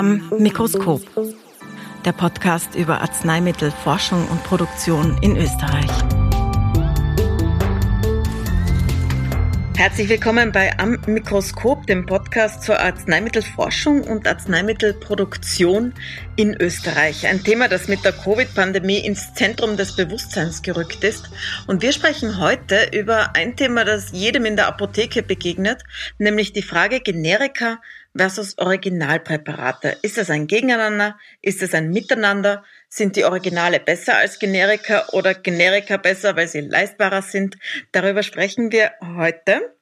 Am Mikroskop. Der Podcast über Arzneimittelforschung und Produktion in Österreich. Herzlich willkommen bei Am Mikroskop, dem Podcast zur Arzneimittelforschung und Arzneimittelproduktion in Österreich. Ein Thema, das mit der Covid-Pandemie ins Zentrum des Bewusstseins gerückt ist. Und wir sprechen heute über ein Thema, das jedem in der Apotheke begegnet, nämlich die Frage Generika versus Originalpräparate. Ist das ein Gegeneinander? Ist es ein Miteinander? Sind die Originale besser als Generika oder Generika besser, weil sie leistbarer sind? Darüber sprechen wir heute.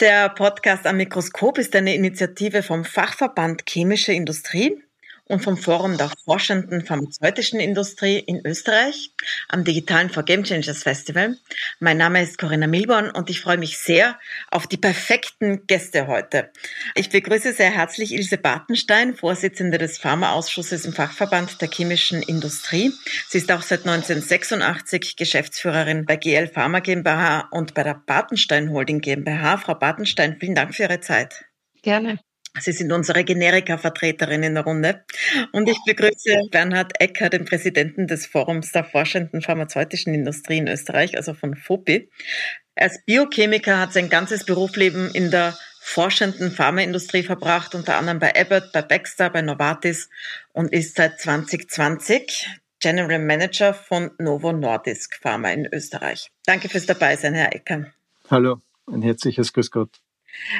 Der Podcast am Mikroskop ist eine Initiative vom Fachverband Chemische Industrie und vom Forum der forschenden pharmazeutischen Industrie in Österreich am digitalen For Game Changers Festival. Mein Name ist Corinna Milborn und ich freue mich sehr auf die perfekten Gäste heute. Ich begrüße sehr herzlich Ilse Bartenstein, Vorsitzende des Pharmaausschusses im Fachverband der chemischen Industrie. Sie ist auch seit 1986 Geschäftsführerin bei GL Pharma GmbH und bei der Bartenstein Holding GmbH. Frau Bartenstein, vielen Dank für Ihre Zeit. Gerne. Sie sind unsere Generika-Vertreterin in der Runde. Und ich begrüße Bernhard Ecker, den Präsidenten des Forums der forschenden pharmazeutischen Industrie in Österreich, also von FOPI. Als Biochemiker hat sein ganzes Berufsleben in der forschenden Pharmaindustrie verbracht, unter anderem bei Abbott, bei Baxter, bei Novartis und ist seit 2020 General Manager von Novo Nordisk Pharma in Österreich. Danke fürs Dabeisein, Herr Ecker. Hallo, ein herzliches Grüß Gott.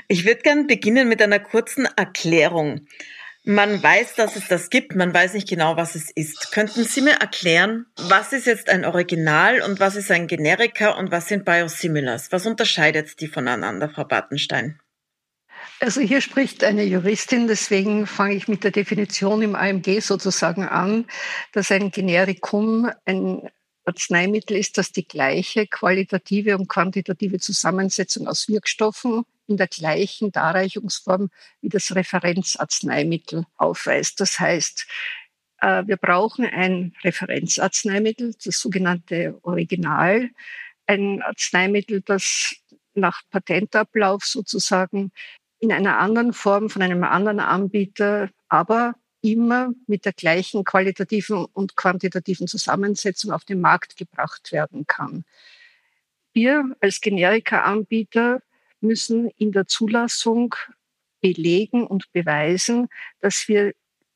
Ich würde gern beginnen mit einer kurzen Erklärung. Man weiß, dass es das gibt, man weiß nicht genau, was es ist. Könnten Sie mir erklären, was ist jetzt ein Original und was ist ein Generika und was sind Biosimilars? Was unterscheidet die voneinander, Frau Bartenstein? Also hier spricht eine Juristin, deswegen fange ich mit der Definition im AMG sozusagen an, dass ein Generikum ein Arzneimittel ist, das die gleiche qualitative und quantitative Zusammensetzung aus Wirkstoffen in der gleichen Darreichungsform wie das Referenzarzneimittel aufweist. Das heißt, äh, wir brauchen ein Referenzarzneimittel, das sogenannte Original, ein Arzneimittel, das nach Patentablauf sozusagen in einer anderen Form von einem anderen Anbieter, aber immer mit der gleichen qualitativen und quantitativen Zusammensetzung auf den Markt gebracht werden kann. Wir als Generika-Anbieter müssen in der Zulassung belegen und beweisen, dass wir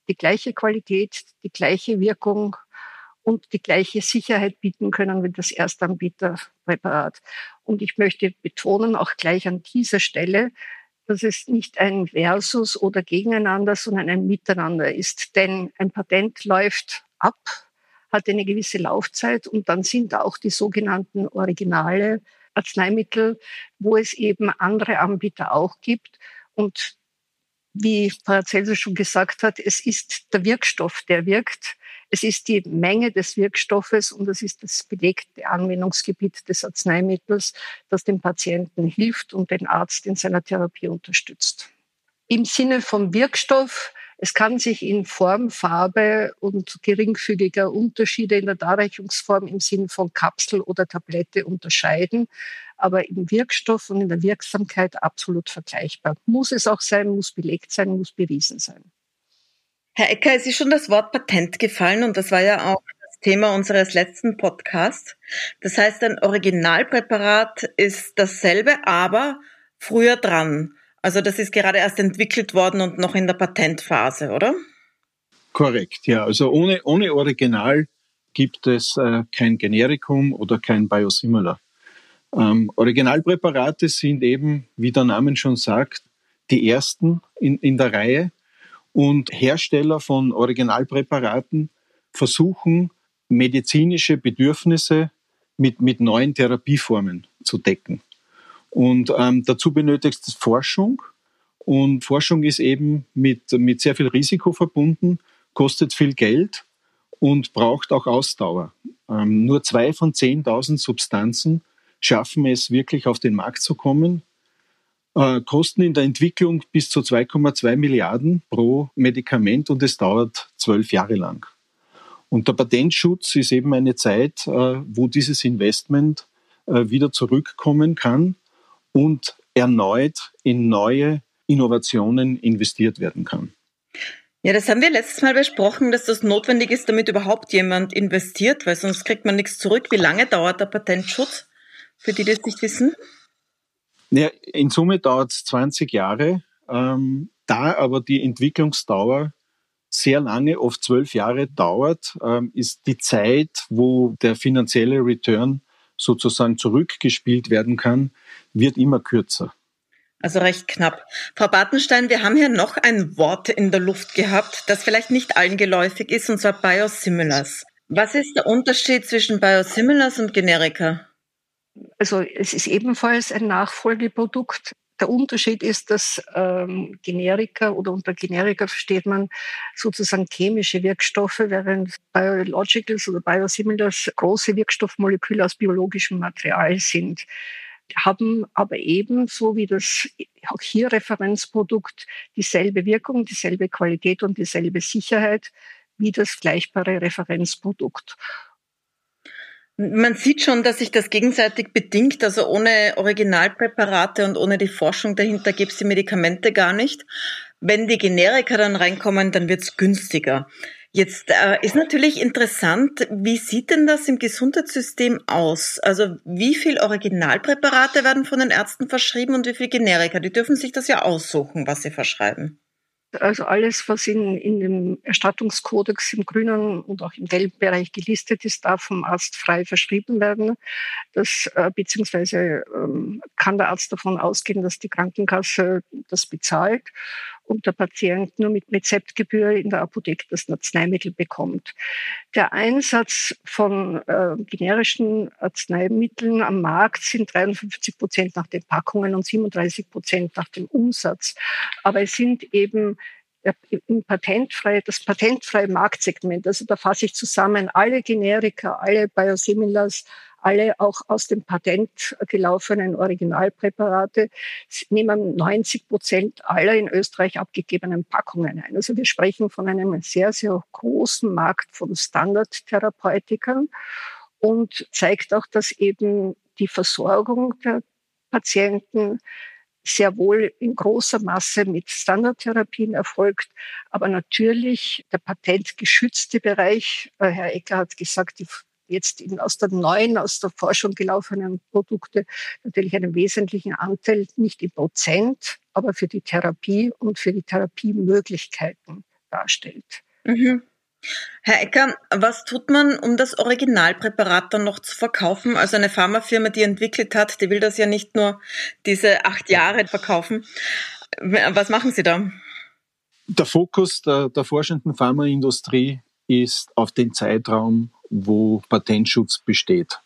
die gleiche Qualität, die gleiche Wirkung und die gleiche Sicherheit bieten können wie das Erstanbieterpräparat. Und ich möchte betonen, auch gleich an dieser Stelle, dass es nicht ein Versus oder gegeneinander, sondern ein Miteinander ist. Denn ein Patent läuft ab, hat eine gewisse Laufzeit und dann sind auch die sogenannten Originale Arzneimittel, wo es eben andere Anbieter auch gibt. Und wie Paracelsus schon gesagt hat, es ist der Wirkstoff, der wirkt. Es ist die Menge des Wirkstoffes und es ist das belegte Anwendungsgebiet des Arzneimittels, das dem Patienten hilft und den Arzt in seiner Therapie unterstützt. Im Sinne vom Wirkstoff es kann sich in Form, Farbe und geringfügiger Unterschiede in der Darreichungsform im Sinn von Kapsel oder Tablette unterscheiden, aber im Wirkstoff und in der Wirksamkeit absolut vergleichbar. Muss es auch sein, muss belegt sein, muss bewiesen sein. Herr Ecker, es ist schon das Wort Patent gefallen und das war ja auch das Thema unseres letzten Podcasts. Das heißt, ein Originalpräparat ist dasselbe, aber früher dran. Also das ist gerade erst entwickelt worden und noch in der Patentphase, oder? Korrekt, ja. Also ohne, ohne Original gibt es äh, kein Generikum oder kein Biosimilar. Ähm, Originalpräparate sind eben, wie der Name schon sagt, die ersten in, in der Reihe. Und Hersteller von Originalpräparaten versuchen, medizinische Bedürfnisse mit, mit neuen Therapieformen zu decken. Und ähm, dazu benötigt es Forschung. Und Forschung ist eben mit, mit sehr viel Risiko verbunden, kostet viel Geld und braucht auch Ausdauer. Ähm, nur zwei von 10.000 Substanzen schaffen es wirklich auf den Markt zu kommen. Äh, kosten in der Entwicklung bis zu 2,2 Milliarden pro Medikament und es dauert zwölf Jahre lang. Und der Patentschutz ist eben eine Zeit, äh, wo dieses Investment äh, wieder zurückkommen kann und erneut in neue Innovationen investiert werden kann. Ja, das haben wir letztes Mal besprochen, dass das notwendig ist, damit überhaupt jemand investiert, weil sonst kriegt man nichts zurück. Wie lange dauert der Patentschutz, für die, die es nicht wissen? Ja, in Summe dauert es 20 Jahre. Ähm, da aber die Entwicklungsdauer sehr lange, oft zwölf Jahre dauert, ähm, ist die Zeit, wo der finanzielle Return sozusagen zurückgespielt werden kann, wird immer kürzer. Also recht knapp. Frau Bartenstein, wir haben hier noch ein Wort in der Luft gehabt, das vielleicht nicht allen geläufig ist, und zwar Biosimilars. Was ist der Unterschied zwischen Biosimilars und Generika? Also es ist ebenfalls ein Nachfolgeprodukt. Der Unterschied ist, dass ähm, Generika oder unter Generika versteht man sozusagen chemische Wirkstoffe, während Biologicals oder Biosimilars große Wirkstoffmoleküle aus biologischem Material sind haben aber ebenso wie das auch hier Referenzprodukt dieselbe Wirkung, dieselbe Qualität und dieselbe Sicherheit wie das gleichbare Referenzprodukt. Man sieht schon, dass sich das gegenseitig bedingt. Also ohne Originalpräparate und ohne die Forschung dahinter gibt es die Medikamente gar nicht. Wenn die Generika dann reinkommen, dann wird es günstiger. Jetzt äh, ist natürlich interessant, wie sieht denn das im Gesundheitssystem aus? Also wie viel Originalpräparate werden von den Ärzten verschrieben und wie viel Generika? Die dürfen sich das ja aussuchen, was sie verschreiben. Also alles, was in, in dem Erstattungskodex im grünen und auch im gelben Bereich gelistet ist, darf vom Arzt frei verschrieben werden. Das, äh, beziehungsweise ähm, kann der Arzt davon ausgehen, dass die Krankenkasse das bezahlt und der Patient nur mit Rezeptgebühr in der Apotheke das Arzneimittel bekommt. Der Einsatz von äh, generischen Arzneimitteln am Markt sind 53 Prozent nach den Packungen und 37 Prozent nach dem Umsatz. Aber es sind eben im patentfrei, das patentfreie Marktsegment. Also da fasse ich zusammen alle Generika, alle Biosimilars, alle auch aus dem Patent gelaufenen Originalpräparate nehmen 90 Prozent aller in Österreich abgegebenen Packungen ein. Also wir sprechen von einem sehr, sehr großen Markt von Standardtherapeutikern und zeigt auch, dass eben die Versorgung der Patienten sehr wohl in großer Masse mit Standardtherapien erfolgt, aber natürlich der patentgeschützte Bereich, äh, Herr Ecker hat gesagt, die jetzt in, aus der neuen, aus der Forschung gelaufenen Produkte natürlich einen wesentlichen Anteil, nicht im Prozent, aber für die Therapie und für die Therapiemöglichkeiten darstellt. Mhm. Herr Ecker, was tut man, um das Originalpräparat dann noch zu verkaufen? Also eine Pharmafirma, die entwickelt hat, die will das ja nicht nur diese acht Jahre verkaufen. Was machen Sie da? Der Fokus der, der forschenden Pharmaindustrie ist auf den Zeitraum wo Patentschutz besteht.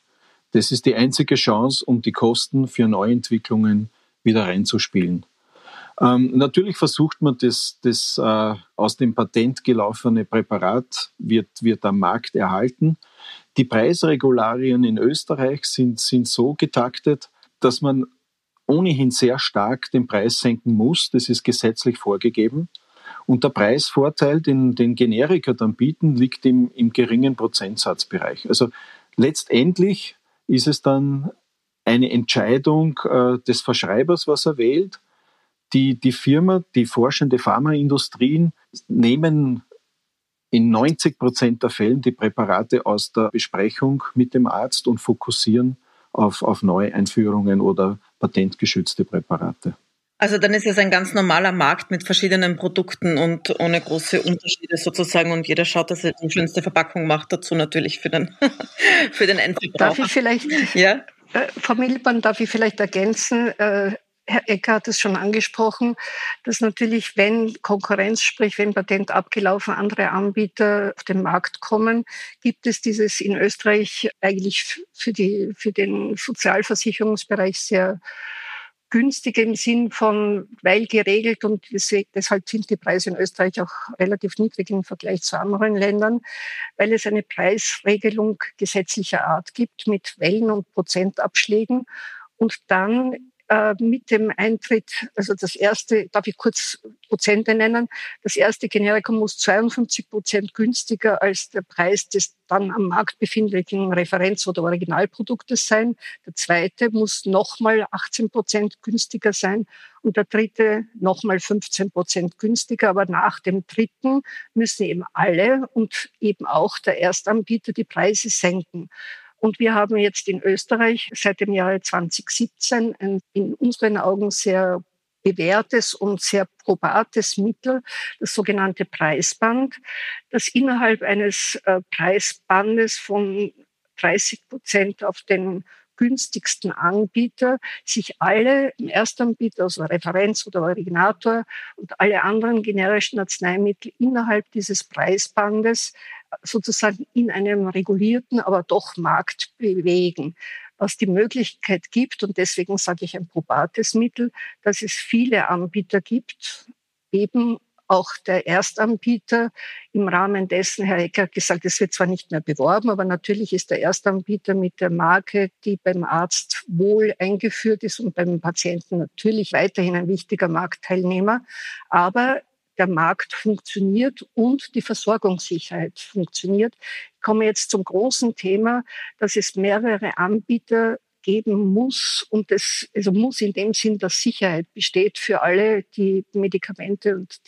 Das ist die einzige Chance, um die Kosten für Neuentwicklungen wieder reinzuspielen. Ähm, natürlich versucht man das, das äh, aus dem Patent gelaufene Präparat wird, wird am Markt erhalten. Die Preisregularien in Österreich sind, sind so getaktet, dass man ohnehin sehr stark den Preis senken muss. Das ist gesetzlich vorgegeben. Und der Preisvorteil, den, den Generika dann bieten, liegt im, im geringen Prozentsatzbereich. Also letztendlich ist es dann eine Entscheidung äh, des Verschreibers, was er wählt. Die, die Firma, die forschende Pharmaindustrien nehmen in 90 Prozent der Fällen die Präparate aus der Besprechung mit dem Arzt und fokussieren auf, auf Neueinführungen oder patentgeschützte Präparate. Also dann ist es ein ganz normaler Markt mit verschiedenen Produkten und ohne große Unterschiede sozusagen und jeder schaut, dass er die schönste Verpackung macht, dazu natürlich für den, für den Endverbraucher. Darf ich vielleicht, ja? Äh, Frau Milborn, darf ich vielleicht ergänzen, äh, Herr Ecker hat es schon angesprochen, dass natürlich, wenn Konkurrenz, sprich wenn Patent abgelaufen, andere Anbieter auf den Markt kommen, gibt es dieses in Österreich eigentlich für, die, für den Sozialversicherungsbereich sehr günstig im Sinn von, weil geregelt und deshalb sind die Preise in Österreich auch relativ niedrig im Vergleich zu anderen Ländern, weil es eine Preisregelung gesetzlicher Art gibt mit Wellen- und Prozentabschlägen. Und dann äh, mit dem Eintritt, also das erste, darf ich kurz Prozente nennen, das erste Generikum muss 52 Prozent günstiger als der Preis des dann am Markt befindlichen Referenz- oder Originalproduktes sein. Der zweite muss nochmal 18 Prozent günstiger sein und der dritte nochmal 15 Prozent günstiger. Aber nach dem dritten müssen eben alle und eben auch der Erstanbieter die Preise senken. Und wir haben jetzt in Österreich seit dem Jahre 2017 ein in unseren Augen sehr bewährtes und sehr probates Mittel, das sogenannte Preisband, das innerhalb eines äh, Preisbandes von 30 Prozent auf den günstigsten Anbieter sich alle im Erstanbieter, also Referenz oder Originator und alle anderen generischen Arzneimittel innerhalb dieses Preisbandes sozusagen in einem regulierten, aber doch Markt bewegen. Was die Möglichkeit gibt, und deswegen sage ich ein probates Mittel, dass es viele Anbieter gibt, eben auch der Erstanbieter im Rahmen dessen, Herr Ecker hat gesagt, es wird zwar nicht mehr beworben, aber natürlich ist der Erstanbieter mit der Marke, die beim Arzt wohl eingeführt ist und beim Patienten natürlich weiterhin ein wichtiger Marktteilnehmer. Aber der Markt funktioniert und die Versorgungssicherheit funktioniert. Ich komme jetzt zum großen Thema, dass es mehrere Anbieter geben muss und es also muss in dem Sinn, dass Sicherheit besteht für alle die Medikamente und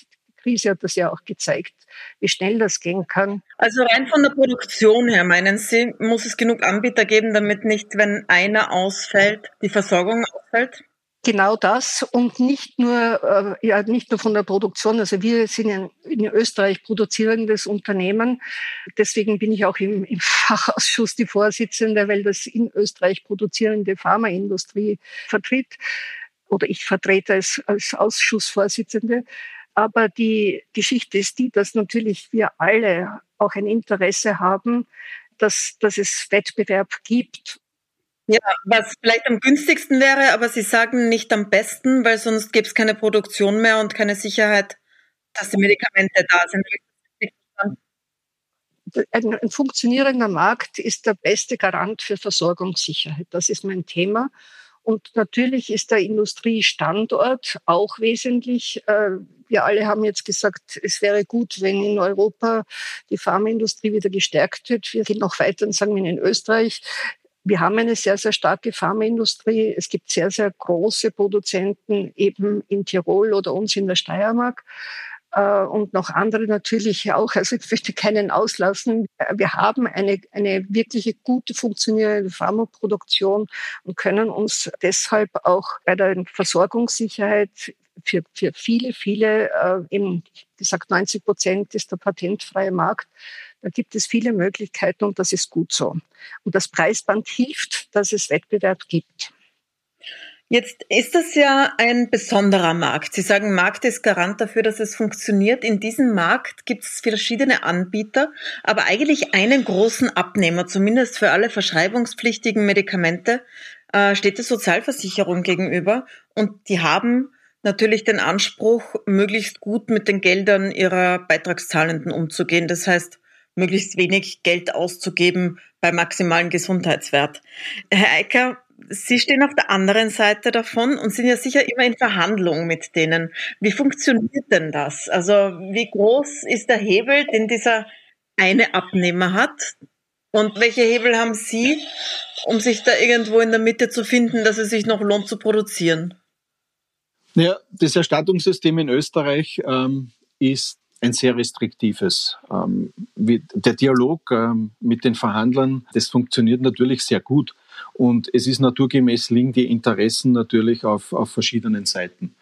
Krise hat das ja auch gezeigt, wie schnell das gehen kann. Also rein von der Produktion her, meinen Sie, muss es genug Anbieter geben, damit nicht, wenn einer ausfällt, die Versorgung ausfällt? genau das und nicht nur, äh, ja, nicht nur von der Produktion. Also wir sind in, in Österreich produzierendes Unternehmen. Deswegen bin ich auch im, im Fachausschuss die Vorsitzende, weil das in Österreich produzierende Pharmaindustrie vertritt oder ich vertrete es als Ausschussvorsitzende. Aber die Geschichte ist die, dass natürlich wir alle auch ein Interesse haben, dass, dass es Wettbewerb gibt ja, was vielleicht am günstigsten wäre, aber Sie sagen nicht am besten, weil sonst gäbe es keine Produktion mehr und keine Sicherheit, dass die Medikamente da sind. Ein, ein funktionierender Markt ist der beste Garant für Versorgungssicherheit. Das ist mein Thema. Und natürlich ist der Industriestandort auch wesentlich. Wir alle haben jetzt gesagt, es wäre gut, wenn in Europa die Pharmaindustrie wieder gestärkt wird. Wir gehen noch weiter und sagen, in Österreich wir haben eine sehr, sehr starke Pharmaindustrie. Es gibt sehr, sehr große Produzenten eben in Tirol oder uns in der Steiermark äh, und noch andere natürlich auch. Also ich möchte keinen auslassen. Wir haben eine, eine wirkliche gute funktionierende Pharmaproduktion und können uns deshalb auch bei der Versorgungssicherheit für, für viele, viele, äh, eben gesagt 90 Prozent ist der patentfreie Markt, da gibt es viele Möglichkeiten und das ist gut so. Und das Preisband hilft, dass es Wettbewerb gibt. Jetzt ist das ja ein besonderer Markt. Sie sagen, Markt ist Garant dafür, dass es funktioniert. In diesem Markt gibt es verschiedene Anbieter, aber eigentlich einen großen Abnehmer, zumindest für alle verschreibungspflichtigen Medikamente, äh, steht die Sozialversicherung gegenüber. Und die haben natürlich den Anspruch, möglichst gut mit den Geldern ihrer Beitragszahlenden umzugehen. Das heißt, möglichst wenig Geld auszugeben bei maximalen Gesundheitswert. Herr Eicker, Sie stehen auf der anderen Seite davon und sind ja sicher immer in Verhandlung mit denen. Wie funktioniert denn das? Also wie groß ist der Hebel, den dieser eine Abnehmer hat? Und welche Hebel haben Sie, um sich da irgendwo in der Mitte zu finden, dass es sich noch lohnt zu produzieren? Ja, das Erstattungssystem in Österreich ähm, ist ein sehr restriktives. Ähm, der Dialog ähm, mit den Verhandlern, das funktioniert natürlich sehr gut. Und es ist naturgemäß liegen die Interessen natürlich auf, auf verschiedenen Seiten.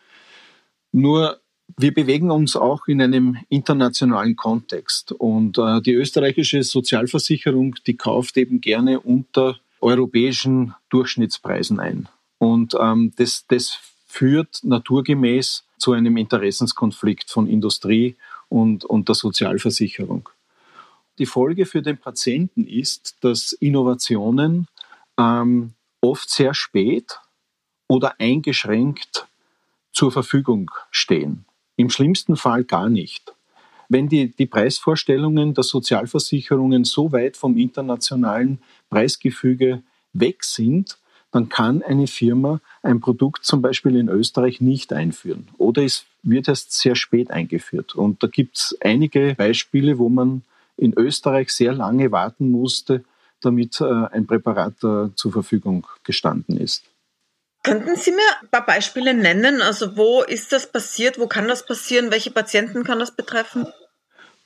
Nur wir bewegen uns auch in einem internationalen Kontext. Und äh, die österreichische Sozialversicherung, die kauft eben gerne unter europäischen Durchschnittspreisen ein. Und ähm, das, das führt naturgemäß zu einem Interessenskonflikt von Industrie und, und der Sozialversicherung. Die Folge für den Patienten ist, dass Innovationen ähm, oft sehr spät oder eingeschränkt zur Verfügung stehen. Im schlimmsten Fall gar nicht. Wenn die, die Preisvorstellungen der Sozialversicherungen so weit vom internationalen Preisgefüge weg sind, dann kann eine Firma ein Produkt zum Beispiel in Österreich nicht einführen oder es wird erst sehr spät eingeführt. Und da gibt es einige Beispiele, wo man in Österreich sehr lange warten musste, damit äh, ein Präparat äh, zur Verfügung gestanden ist. Könnten Sie mir ein paar Beispiele nennen? Also wo ist das passiert? Wo kann das passieren? Welche Patienten kann das betreffen?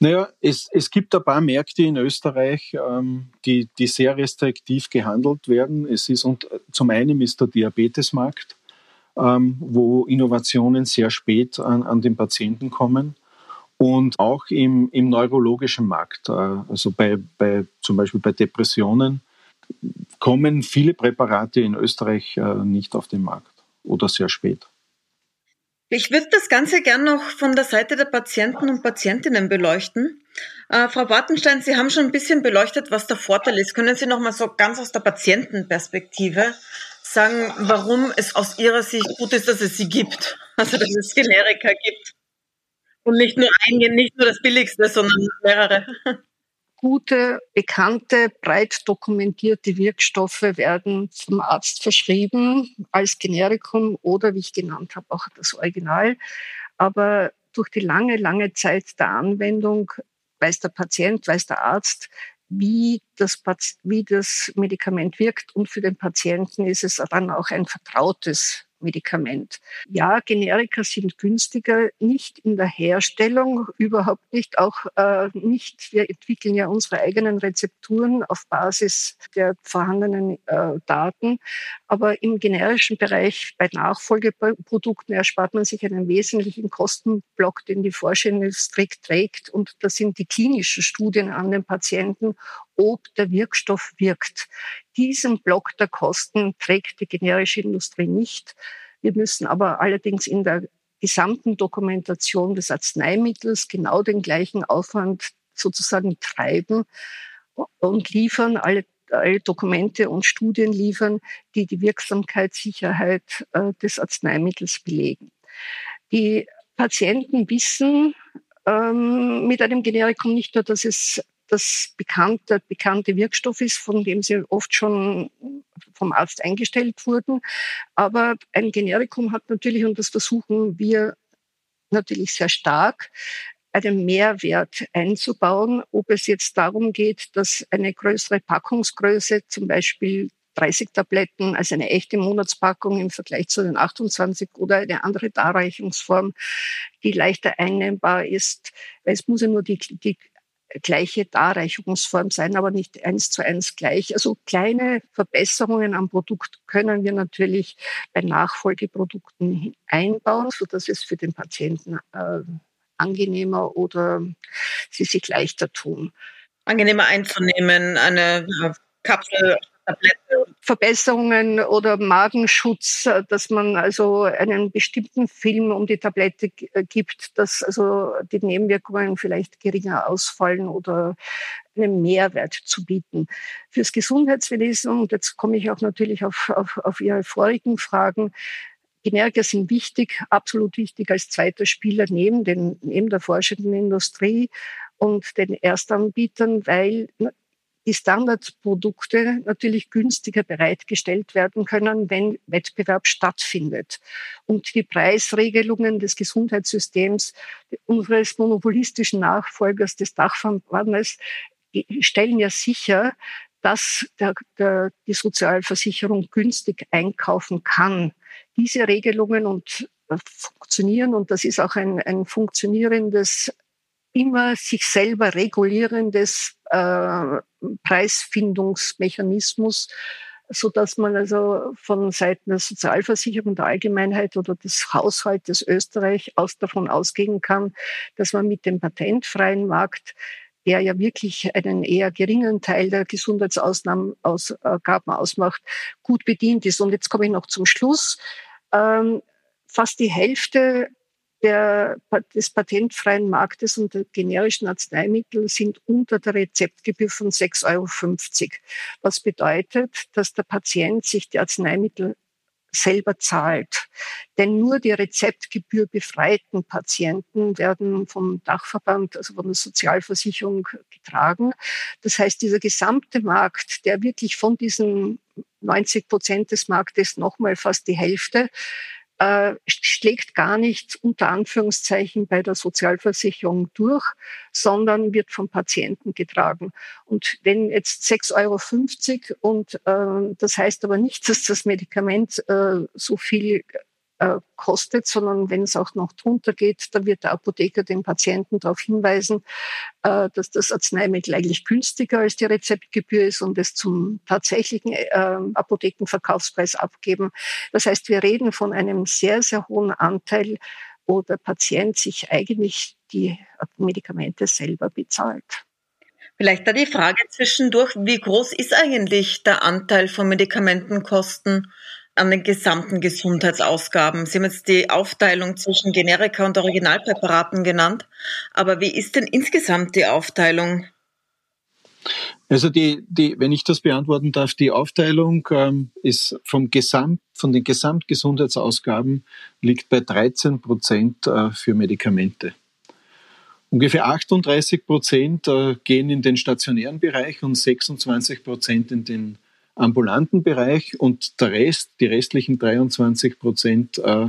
Naja, es, es gibt ein paar Märkte in Österreich, ähm, die, die sehr restriktiv gehandelt werden. Es ist und zum einen ist der Diabetesmarkt, ähm, wo Innovationen sehr spät an, an den Patienten kommen. Und auch im, im neurologischen Markt, äh, also bei, bei, zum Beispiel bei Depressionen, kommen viele Präparate in Österreich äh, nicht auf den Markt oder sehr spät. Ich würde das Ganze gern noch von der Seite der Patienten und Patientinnen beleuchten. Äh, Frau Bartenstein, Sie haben schon ein bisschen beleuchtet, was der Vorteil ist. Können Sie noch mal so ganz aus der Patientenperspektive sagen, warum es aus Ihrer Sicht gut ist, dass es sie gibt, also dass es Generika gibt und nicht nur ein, nicht nur das billigste, sondern mehrere? Gute, bekannte, breit dokumentierte Wirkstoffe werden vom Arzt verschrieben als Generikum oder, wie ich genannt habe, auch das Original. Aber durch die lange, lange Zeit der Anwendung weiß der Patient, weiß der Arzt, wie das, wie das Medikament wirkt. Und für den Patienten ist es dann auch ein vertrautes Medikament. Ja, Generika sind günstiger, nicht in der Herstellung, überhaupt nicht, auch äh, nicht. Wir entwickeln ja unsere eigenen Rezepturen auf Basis der vorhandenen äh, Daten. Aber im generischen Bereich bei Nachfolgeprodukten erspart man sich einen wesentlichen Kostenblock, den die Forschungsindustrie trägt. Und das sind die klinischen Studien an den Patienten, ob der Wirkstoff wirkt. Diesen Block der Kosten trägt die generische Industrie nicht. Wir müssen aber allerdings in der gesamten Dokumentation des Arzneimittels genau den gleichen Aufwand sozusagen treiben und liefern, alle, alle Dokumente und Studien liefern, die die Wirksamkeitssicherheit äh, des Arzneimittels belegen. Die Patienten wissen ähm, mit einem Generikum nicht nur, dass es das bekannte, bekannte Wirkstoff ist, von dem sie oft schon vom Arzt eingestellt wurden. Aber ein Generikum hat natürlich, und das versuchen wir natürlich sehr stark, einen Mehrwert einzubauen, ob es jetzt darum geht, dass eine größere Packungsgröße, zum Beispiel 30 Tabletten, also eine echte Monatspackung im Vergleich zu den 28 oder eine andere Darreichungsform, die leichter einnehmbar ist. Es muss ja nur die, die gleiche Darreichungsform sein, aber nicht eins zu eins gleich. Also kleine Verbesserungen am Produkt können wir natürlich bei Nachfolgeprodukten einbauen, so dass es für den Patienten äh, angenehmer oder sie sich leichter tun. Angenehmer einzunehmen, eine Kapsel Tablette. Verbesserungen oder Magenschutz, dass man also einen bestimmten Film um die Tablette äh, gibt, dass also die Nebenwirkungen vielleicht geringer ausfallen oder einen Mehrwert zu bieten. Fürs Gesundheitswesen, und jetzt komme ich auch natürlich auf, auf, auf Ihre vorigen Fragen, Generika sind wichtig, absolut wichtig als zweiter Spieler neben, den, neben der forschenden Industrie und den Erstanbietern, weil die Standardprodukte natürlich günstiger bereitgestellt werden können, wenn Wettbewerb stattfindet. Und die Preisregelungen des Gesundheitssystems unseres monopolistischen Nachfolgers des Dachverbandes stellen ja sicher, dass der, der, die Sozialversicherung günstig einkaufen kann. Diese Regelungen und äh, funktionieren und das ist auch ein, ein funktionierendes immer sich selber regulierendes äh, Preisfindungsmechanismus, so dass man also von Seiten der Sozialversicherung der Allgemeinheit oder des Haushaltes Österreich aus davon ausgehen kann, dass man mit dem patentfreien Markt der ja wirklich einen eher geringen Teil der Gesundheitsausgaben ausmacht, gut bedient ist. Und jetzt komme ich noch zum Schluss. Ähm, fast die Hälfte der, des patentfreien Marktes und der generischen Arzneimittel sind unter der Rezeptgebühr von 6,50 Euro. Was bedeutet, dass der Patient sich die Arzneimittel selber zahlt. Denn nur die Rezeptgebühr befreiten Patienten werden vom Dachverband, also von der Sozialversicherung getragen. Das heißt, dieser gesamte Markt, der wirklich von diesen 90 Prozent des Marktes nochmal fast die Hälfte äh, schlägt gar nicht unter Anführungszeichen bei der Sozialversicherung durch, sondern wird vom Patienten getragen. Und wenn jetzt 6,50 Euro und äh, das heißt aber nicht, dass das Medikament äh, so viel äh, kostet, sondern wenn es auch noch drunter geht, dann wird der Apotheker den Patienten darauf hinweisen, äh, dass das Arzneimittel eigentlich günstiger als die Rezeptgebühr ist und es zum tatsächlichen äh, Apothekenverkaufspreis abgeben. Das heißt, wir reden von einem sehr, sehr hohen Anteil, wo der Patient sich eigentlich die Medikamente selber bezahlt. Vielleicht da die Frage zwischendurch, wie groß ist eigentlich der Anteil von Medikamentenkosten an den gesamten Gesundheitsausgaben. Sie haben jetzt die Aufteilung zwischen Generika und Originalpräparaten genannt. Aber wie ist denn insgesamt die Aufteilung? Also die, die, wenn ich das beantworten darf, die Aufteilung ähm, ist vom Gesamt, von den Gesamtgesundheitsausgaben liegt bei 13 Prozent äh, für Medikamente. Ungefähr 38 Prozent äh, gehen in den stationären Bereich und 26 Prozent in den ambulanten Bereich und der Rest, die restlichen 23 Prozent, äh,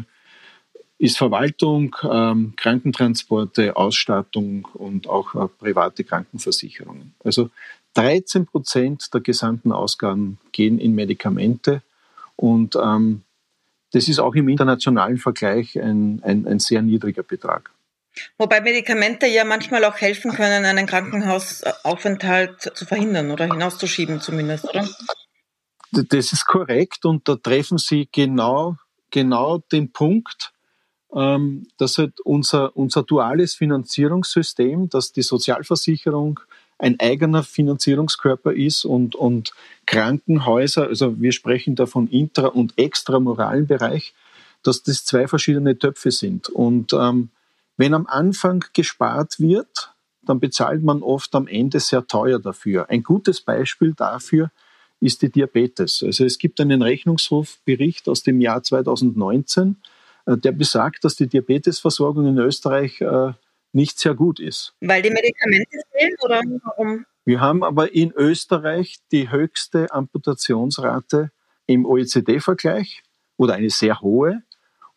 ist Verwaltung, ähm, Krankentransporte, Ausstattung und auch äh, private Krankenversicherungen. Also 13 Prozent der gesamten Ausgaben gehen in Medikamente und ähm, das ist auch im internationalen Vergleich ein, ein, ein sehr niedriger Betrag. Wobei Medikamente ja manchmal auch helfen können, einen Krankenhausaufenthalt zu verhindern oder hinauszuschieben zumindest, oder? Das ist korrekt und da treffen Sie genau, genau den Punkt, ähm, dass halt unser, unser duales Finanzierungssystem, dass die Sozialversicherung ein eigener Finanzierungskörper ist und, und Krankenhäuser, also wir sprechen da von intra- und extramoralen Bereich, dass das zwei verschiedene Töpfe sind. Und ähm, wenn am Anfang gespart wird, dann bezahlt man oft am Ende sehr teuer dafür. Ein gutes Beispiel dafür ist die Diabetes. Also es gibt einen Rechnungshofbericht aus dem Jahr 2019, äh, der besagt, dass die Diabetesversorgung in Österreich äh, nicht sehr gut ist. Weil die Medikamente fehlen oder warum? Wir haben aber in Österreich die höchste Amputationsrate im OECD-Vergleich oder eine sehr hohe.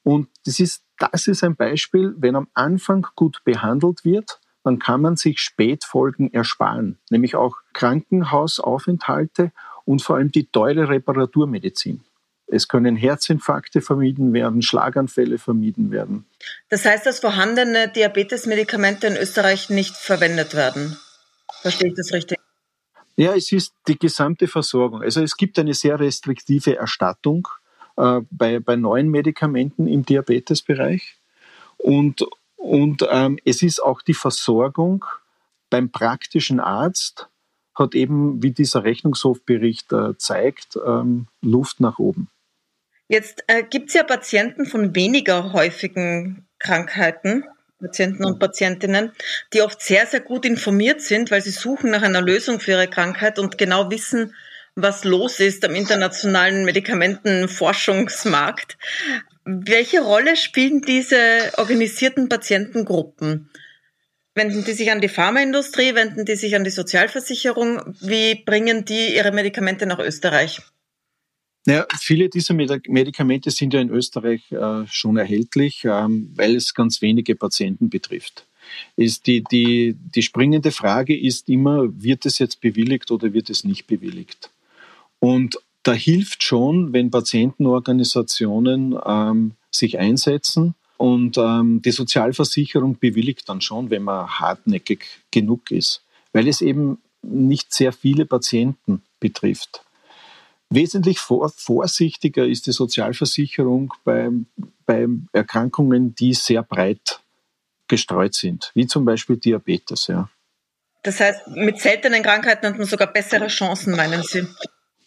Und das ist, das ist ein Beispiel, wenn am Anfang gut behandelt wird, dann kann man sich Spätfolgen ersparen, nämlich auch Krankenhausaufenthalte und vor allem die teure Reparaturmedizin. Es können Herzinfarkte vermieden werden, Schlaganfälle vermieden werden. Das heißt, dass vorhandene Diabetesmedikamente in Österreich nicht verwendet werden. Verstehe ich das richtig? Ja, es ist die gesamte Versorgung. Also es gibt eine sehr restriktive Erstattung äh, bei, bei neuen Medikamenten im Diabetesbereich. Und, und ähm, es ist auch die Versorgung beim praktischen Arzt hat eben, wie dieser Rechnungshofbericht äh, zeigt, ähm, Luft nach oben. Jetzt äh, gibt es ja Patienten von weniger häufigen Krankheiten, Patienten und Patientinnen, die oft sehr, sehr gut informiert sind, weil sie suchen nach einer Lösung für ihre Krankheit und genau wissen, was los ist am internationalen Medikamentenforschungsmarkt. Welche Rolle spielen diese organisierten Patientengruppen? Wenden die sich an die Pharmaindustrie? Wenden die sich an die Sozialversicherung? Wie bringen die ihre Medikamente nach Österreich? Ja, viele dieser Medikamente sind ja in Österreich äh, schon erhältlich, ähm, weil es ganz wenige Patienten betrifft. Ist die, die, die springende Frage ist immer, wird es jetzt bewilligt oder wird es nicht bewilligt? Und da hilft schon, wenn Patientenorganisationen ähm, sich einsetzen und ähm, die Sozialversicherung bewilligt dann schon, wenn man hartnäckig genug ist, weil es eben nicht sehr viele Patienten betrifft. Wesentlich vor, vorsichtiger ist die Sozialversicherung bei, bei Erkrankungen, die sehr breit gestreut sind, wie zum Beispiel Diabetes. Ja. Das heißt, mit seltenen Krankheiten hat man sogar bessere Chancen, meinen Sie?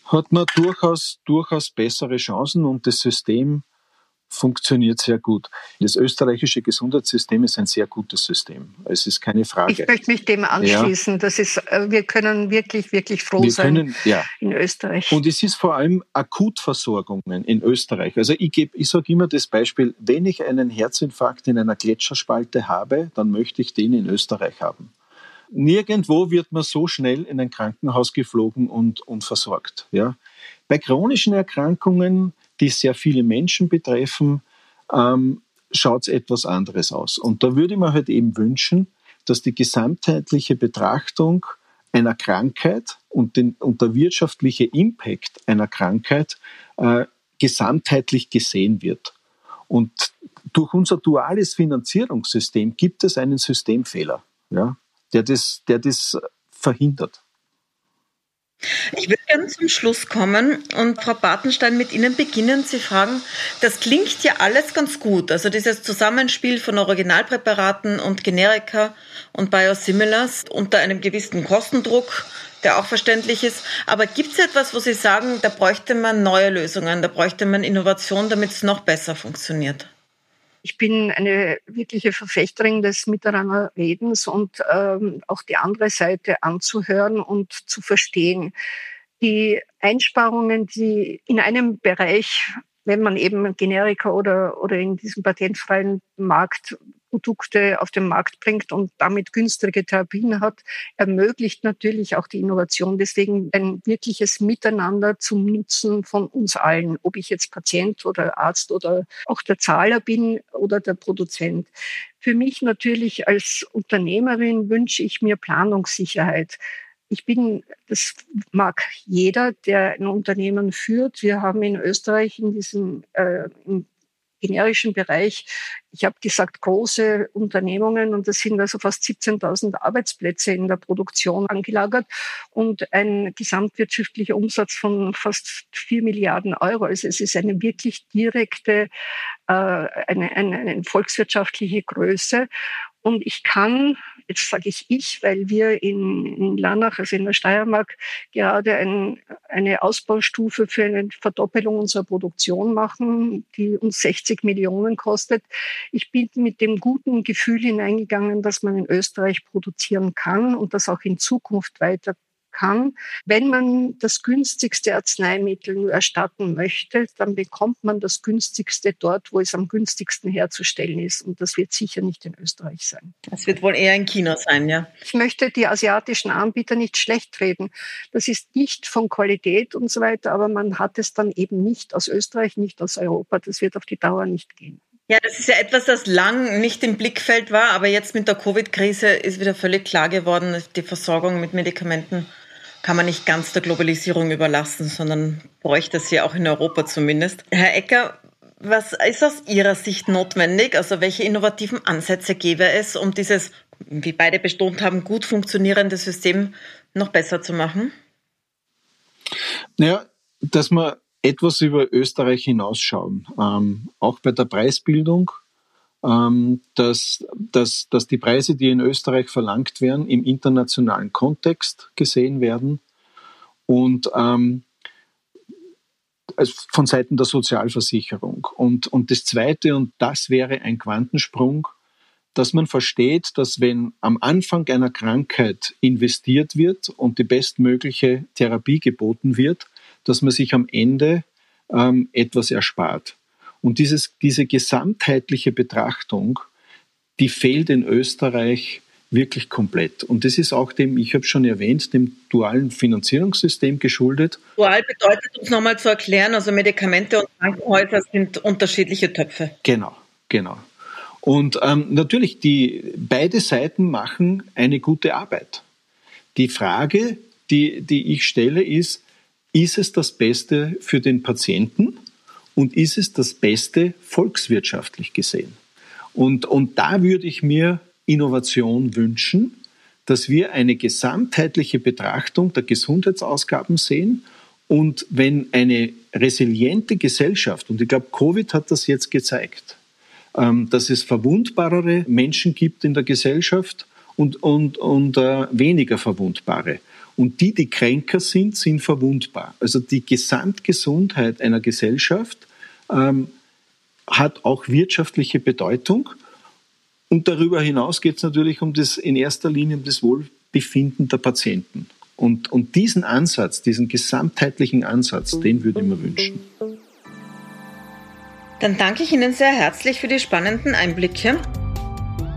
Hat man durchaus, durchaus bessere Chancen und das System funktioniert sehr gut. Das österreichische Gesundheitssystem ist ein sehr gutes System. Es ist keine Frage. Ich möchte mich dem anschließen. Ja. Das ist, äh, wir können wirklich, wirklich froh wir sein können, ja. in Österreich. Und es ist vor allem Akutversorgungen in Österreich. Also ich, gebe, ich sage immer das Beispiel, wenn ich einen Herzinfarkt in einer Gletscherspalte habe, dann möchte ich den in Österreich haben. Nirgendwo wird man so schnell in ein Krankenhaus geflogen und, und versorgt. Ja. Bei chronischen Erkrankungen, die sehr viele Menschen betreffen, ähm, schaut es etwas anderes aus. Und da würde man halt eben wünschen, dass die gesamtheitliche Betrachtung einer Krankheit und, den, und der wirtschaftliche Impact einer Krankheit äh, gesamtheitlich gesehen wird. Und durch unser duales Finanzierungssystem gibt es einen Systemfehler, ja, der, das, der das verhindert. Ich würde gerne zum Schluss kommen und Frau Bartenstein mit Ihnen beginnen. Sie fragen, das klingt ja alles ganz gut. Also dieses Zusammenspiel von Originalpräparaten und Generika und Biosimilars unter einem gewissen Kostendruck, der auch verständlich ist. Aber gibt es etwas, wo Sie sagen, da bräuchte man neue Lösungen, da bräuchte man Innovation, damit es noch besser funktioniert? Ich bin eine wirkliche Verfechterin des Miteinanderredens und ähm, auch die andere Seite anzuhören und zu verstehen. Die Einsparungen, die in einem Bereich wenn man eben Generika oder, oder in diesem patentfreien Markt Produkte auf den Markt bringt und damit günstige Therapien hat, ermöglicht natürlich auch die Innovation. Deswegen ein wirkliches Miteinander zum Nutzen von uns allen, ob ich jetzt Patient oder Arzt oder auch der Zahler bin oder der Produzent. Für mich natürlich als Unternehmerin wünsche ich mir Planungssicherheit. Ich bin, das mag jeder, der ein Unternehmen führt. Wir haben in Österreich in diesem äh, im generischen Bereich, ich habe gesagt, große Unternehmungen und das sind also fast 17.000 Arbeitsplätze in der Produktion angelagert und ein gesamtwirtschaftlicher Umsatz von fast 4 Milliarden Euro. Also es ist eine wirklich direkte, äh, eine, eine, eine volkswirtschaftliche Größe. Und ich kann, jetzt sage ich ich, weil wir in, in Lanach, also in der Steiermark, gerade ein, eine Ausbaustufe für eine Verdoppelung unserer Produktion machen, die uns 60 Millionen kostet. Ich bin mit dem guten Gefühl hineingegangen, dass man in Österreich produzieren kann und das auch in Zukunft weiter kann. Wenn man das günstigste Arzneimittel nur erstatten möchte, dann bekommt man das günstigste dort, wo es am günstigsten herzustellen ist. Und das wird sicher nicht in Österreich sein. Das wird wohl eher in China sein, ja. Ich möchte die asiatischen Anbieter nicht schlecht reden. Das ist nicht von Qualität und so weiter, aber man hat es dann eben nicht aus Österreich, nicht aus Europa. Das wird auf die Dauer nicht gehen. Ja, das ist ja etwas, das lang nicht im Blickfeld war, aber jetzt mit der Covid-Krise ist wieder völlig klar geworden, die Versorgung mit Medikamenten kann man nicht ganz der Globalisierung überlassen, sondern bräuchte sie auch in Europa zumindest. Herr Ecker, was ist aus Ihrer Sicht notwendig? Also welche innovativen Ansätze gäbe es, um dieses, wie beide betont haben, gut funktionierende System noch besser zu machen? Naja, dass wir etwas über Österreich hinausschauen. Ähm, auch bei der Preisbildung dass, dass, dass die Preise, die in Österreich verlangt werden, im internationalen Kontext gesehen werden und ähm, also von Seiten der Sozialversicherung. Und, und das Zweite, und das wäre ein Quantensprung, dass man versteht, dass wenn am Anfang einer Krankheit investiert wird und die bestmögliche Therapie geboten wird, dass man sich am Ende ähm, etwas erspart. Und dieses, diese gesamtheitliche Betrachtung, die fehlt in Österreich wirklich komplett. Und das ist auch dem, ich habe schon erwähnt, dem dualen Finanzierungssystem geschuldet. Dual bedeutet uns nochmal zu erklären, also Medikamente und Krankenhäuser sind unterschiedliche Töpfe. Genau, genau. Und ähm, natürlich, die, beide Seiten machen eine gute Arbeit. Die Frage, die, die ich stelle, ist, ist es das Beste für den Patienten? Und ist es das Beste volkswirtschaftlich gesehen. Und, und da würde ich mir Innovation wünschen, dass wir eine gesamtheitliche Betrachtung der Gesundheitsausgaben sehen und wenn eine resiliente Gesellschaft, und ich glaube, Covid hat das jetzt gezeigt, ähm, dass es verwundbarere Menschen gibt in der Gesellschaft und, und, und äh, weniger verwundbare. Und die, die kränker sind, sind verwundbar. Also die Gesamtgesundheit einer Gesellschaft ähm, hat auch wirtschaftliche Bedeutung. Und darüber hinaus geht es natürlich um das, in erster Linie um das Wohlbefinden der Patienten. Und, und diesen Ansatz, diesen gesamtheitlichen Ansatz, den würde ich mir wünschen. Dann danke ich Ihnen sehr herzlich für die spannenden Einblicke.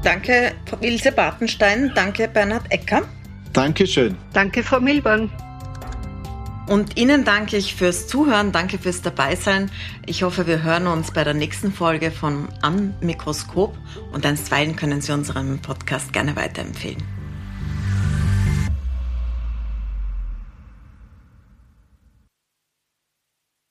Danke, Ilse Bartenstein. Danke, Bernhard Ecker. Dankeschön. Danke, Frau Milborn. Und Ihnen danke ich fürs Zuhören, danke fürs Dabeisein. Ich hoffe, wir hören uns bei der nächsten Folge von Am Mikroskop und einstweilen können Sie unseren Podcast gerne weiterempfehlen.